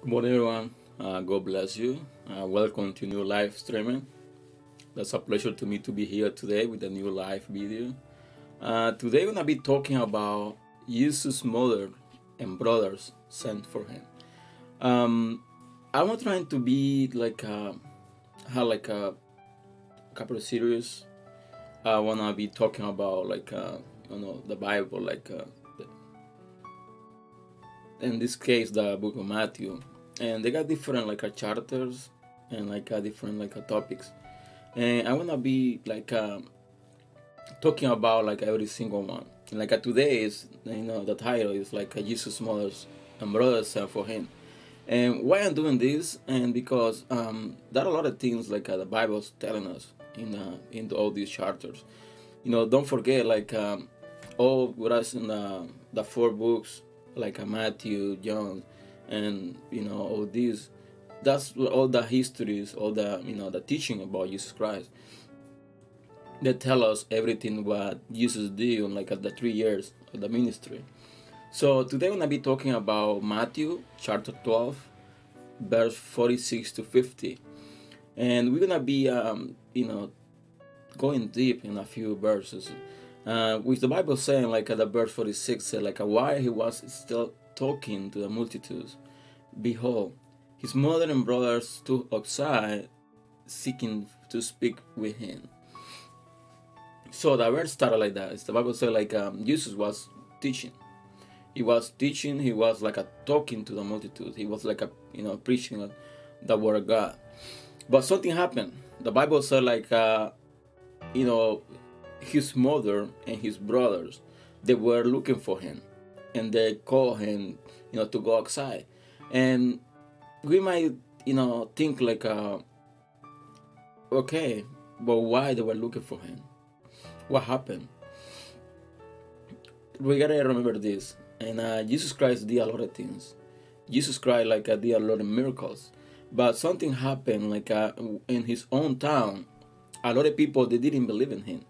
Good morning, everyone. Uh, God bless you. Uh, welcome to new live streaming. That's a pleasure to me to be here today with a new live video. Uh, today, we're gonna be talking about Jesus' mother and brothers sent for him. Um, I'm not trying to be like a, have like a couple of series. I wanna be talking about like uh, you know the Bible, like uh, in this case the Book of Matthew, and they got different like a charters and like a different like a topics. And I wanna be like um, talking about like every single one. Like uh, today is you know the title is like uh, Jesus' mothers and brothers sent for him. And why I'm doing this, and because um, there are a lot of things like uh, the Bible's telling us in uh, in all these charters. You know, don't forget like um, all what us in the the four books like uh, Matthew, John, and you know all these. That's all the histories, all the you know the teaching about Jesus Christ. They tell us everything what Jesus did in like uh, the three years of the ministry. So today we're gonna be talking about Matthew chapter 12, verse 46 to 50, and we're gonna be um, you know going deep in a few verses. Uh, with the Bible saying like at the verse 46 said like why he was still talking to the multitudes, behold, his mother and brothers stood outside seeking to speak with him. So the verse started like that. It's the Bible said like um, Jesus was teaching. He was teaching. He was like a talking to the multitude. He was like a you know preaching the word of God. But something happened. The Bible said like uh, you know his mother and his brothers they were looking for him, and they call him you know to go outside. And we might you know think like uh, okay, but why they were looking for him? What happened? we gotta remember this. And uh, Jesus Christ did a lot of things. Jesus Christ like uh, did a lot of miracles, but something happened like uh, in his own town. A lot of people they didn't believe in him.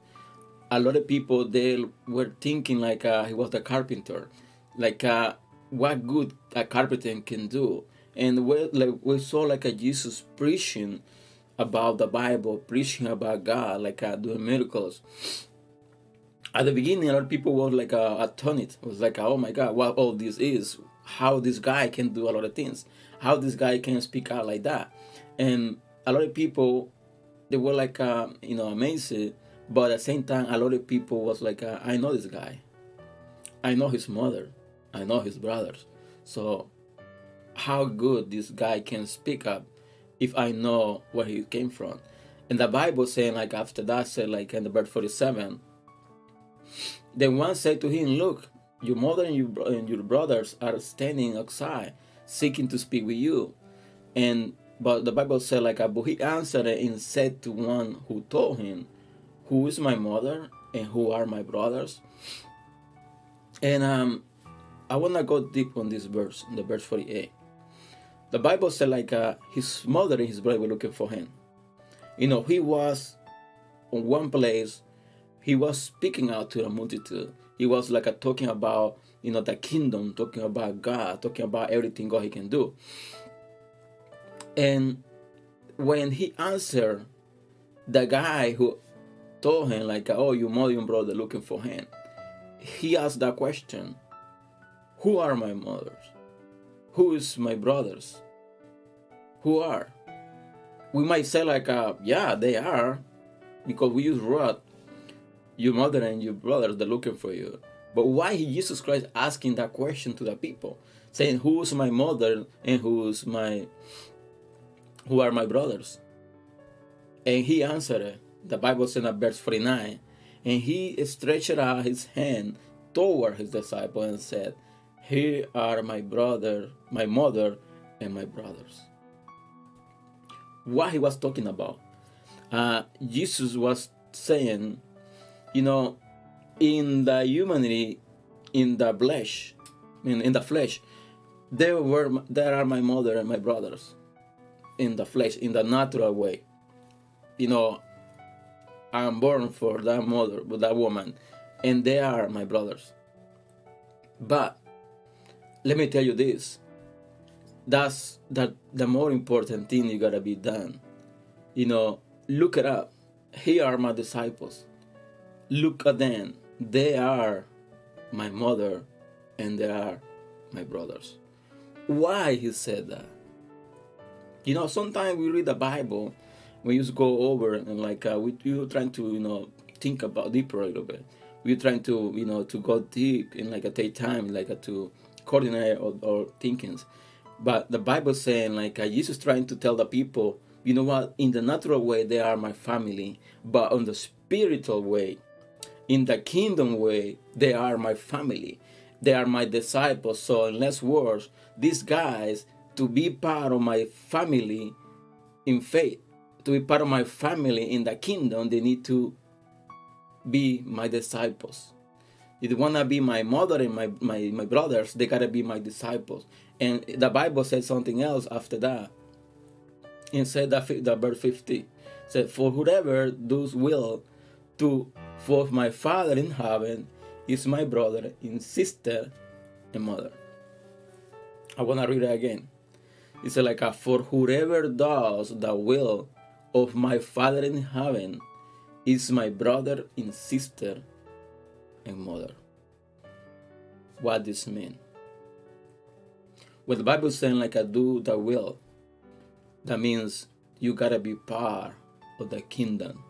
A lot of people they were thinking like uh, he was the carpenter, like uh, what good a carpenter can do. And we like we saw like a Jesus preaching about the Bible, preaching about God, like uh, doing miracles at the beginning, a lot of people were like uh, astonished. It was like, oh my God, what all this is? How this guy can do a lot of things? How this guy can speak out like that? And a lot of people, they were like, uh, you know, amazed. But at the same time, a lot of people was like, uh, I know this guy. I know his mother. I know his brothers. So, how good this guy can speak up if I know where he came from? And the Bible saying like after that said like in the verse forty seven then one said to him, Look, your mother and your, and your brothers are standing outside, seeking to speak with you. And but the Bible said like but he answered and said to one who told him, Who is my mother and who are my brothers? And um I wanna go deep on this verse, the verse 48. The Bible said like uh, his mother and his brother were looking for him. You know, he was on one place he was speaking out to the multitude. He was like a, talking about you know the kingdom, talking about God, talking about everything God he can do. And when he answered, the guy who told him like, "Oh, your mother and brother looking for him," he asked that question: "Who are my mothers? Who is my brothers? Who are?" We might say like, uh, "Yeah, they are," because we use rod your mother and your brothers they're looking for you but why jesus christ asking that question to the people saying who's my mother and who's my who are my brothers and he answered the bible said in verse 49 and he stretched out his hand toward his disciple and said here are my brother my mother and my brothers what he was talking about uh, jesus was saying you know, in the humanity, in the flesh, in, in the flesh, there were there are my mother and my brothers in the flesh, in the natural way. You know, I'm born for that mother, that woman, and they are my brothers. But let me tell you this: that's that the more important thing you gotta be done. You know, look it up. Here are my disciples. Look at them. They are my mother and they are my brothers. Why he said that? You know, sometimes we read the Bible, we just go over and like uh, we we trying to you know think about deeper a little bit. We're trying to you know to go deep and like a take time like uh, to coordinate our, our thinkings. But the Bible saying like uh, Jesus trying to tell the people, you know what? In the natural way, they are my family, but on the spiritual way, in the kingdom way, they are my family. They are my disciples. So, in less words, these guys to be part of my family in faith, to be part of my family in the kingdom, they need to be my disciples. If want to be my mother and my, my, my brothers, they got to be my disciples. And the Bible said something else after that. And said that the verse 50 said, For whoever does will to for my Father in heaven is my brother and sister and mother. I want to read it again. It's like, a, For whoever does the will of my Father in heaven is my brother and sister and mother. What this mean? What the Bible saying, like I do the will, that means you gotta be part of the kingdom.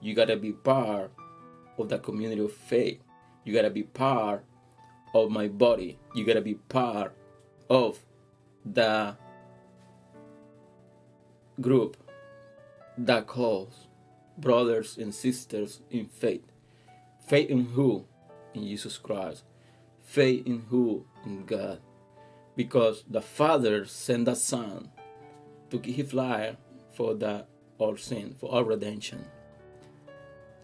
You gotta be part of the community of faith. You gotta be part of my body. You gotta be part of the group that calls brothers and sisters in faith. Faith in who? In Jesus Christ. Faith in who? In God. Because the Father sent the Son to give his life for the our sin, for our redemption.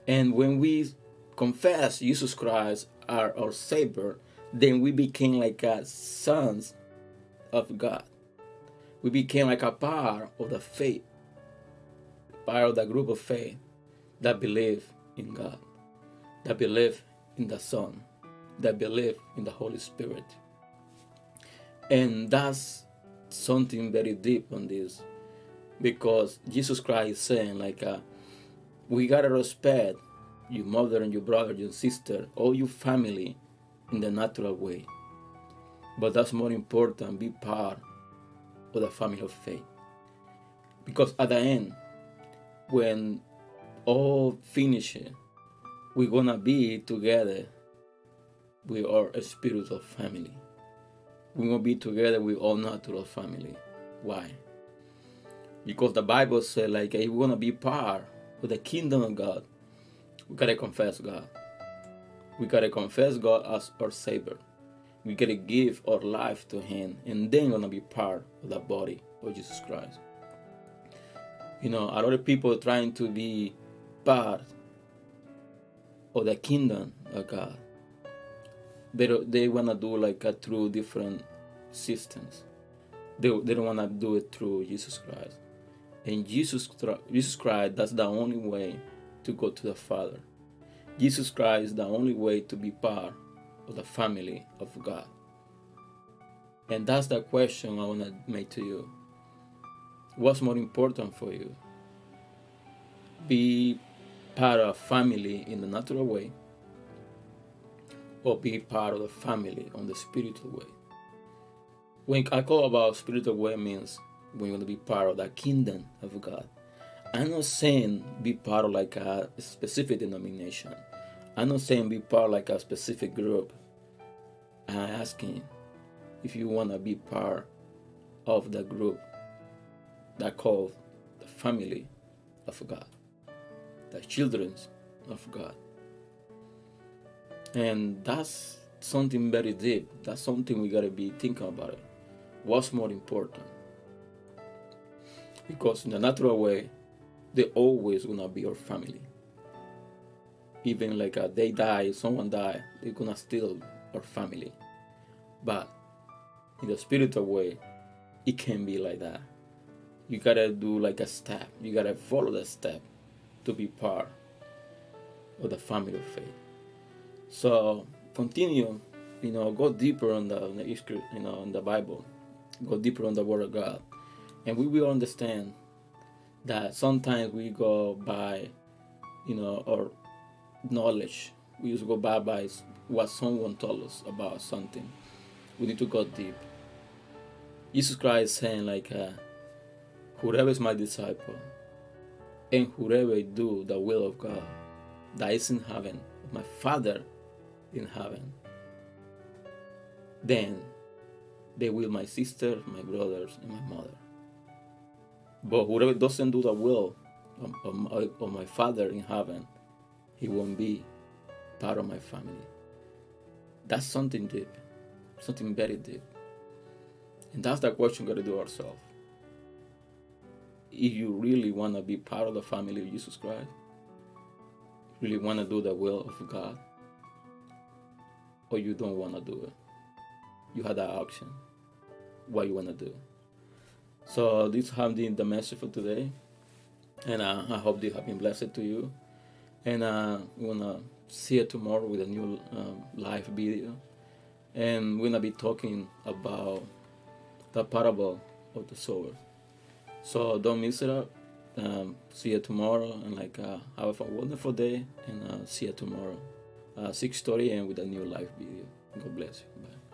And when we confess Jesus Christ as our Savior, then we became like sons of God. We became like a part of the faith, part of the group of faith that believe in God, that believe in the Son, that believe in the Holy Spirit. And that's something very deep on this because Jesus Christ is saying, like, uh, we gotta respect your mother and your brother, your sister, all your family in the natural way. But that's more important, be part of the family of faith. Because at the end, when all finish it, we're gonna be together with our spiritual family. We're gonna be together with our natural family. Why? Because the Bible said, like, if we're gonna be part of the kingdom of God, we gotta confess God. We gotta confess God as our Savior. We gotta give our life to Him, and then gonna be part of the body of Jesus Christ. You know, a lot of people trying to be part of the kingdom of God. They they wanna do like a through different systems. They, they don't wanna do it through Jesus Christ. And Jesus Jesus Christ that's the only way to go to the Father. Jesus Christ is the only way to be part of the family of God. And that's the question I want to make to you. What's more important for you? Be part of family in the natural way or be part of the family on the spiritual way. When I call about spiritual way means when you want to be part of the kingdom of God. I'm not saying be part of like a specific denomination. I'm not saying be part of like a specific group. I'm asking if you want to be part of the group that called the family of God the children of God. And that's something very deep. That's something we gotta be thinking about it. What's more important? Because in the natural way, they always gonna be your family. Even like uh, they die, someone die, they're gonna still our family. But in the spiritual way, it can be like that. You gotta do like a step. You gotta follow the step to be part of the family of faith. So continue, you know, go deeper on the, on the you know, in the Bible, go deeper on the Word of God, and we will understand that sometimes we go by, you know, our knowledge. We used to go by by what someone told us about something. We need to go deep. Jesus Christ saying like, uh, "Whoever is my disciple, and whoever do the will of God, that is in heaven, my Father in heaven, then they will my sister, my brothers, and my mother. But whoever doesn't do the will of, of, of my Father in heaven, he won't be part of my family. That's something deep, something very deep. And that's the question we gotta do ourselves. If you really wanna be part of the family of Jesus Christ, really wanna do the will of God, or you don't wanna do it. You have that option. What you wanna do. So this has been the message for today, and uh, I hope this has been blessed to you. And uh, we wanna see you tomorrow with a new um, live video, and we're gonna be talking about the parable of the sower. So don't miss it up. Um, see you tomorrow, and like uh, have a wonderful day, and uh, see you tomorrow. Uh, 6:30 and with a new live video. God bless you. Bye.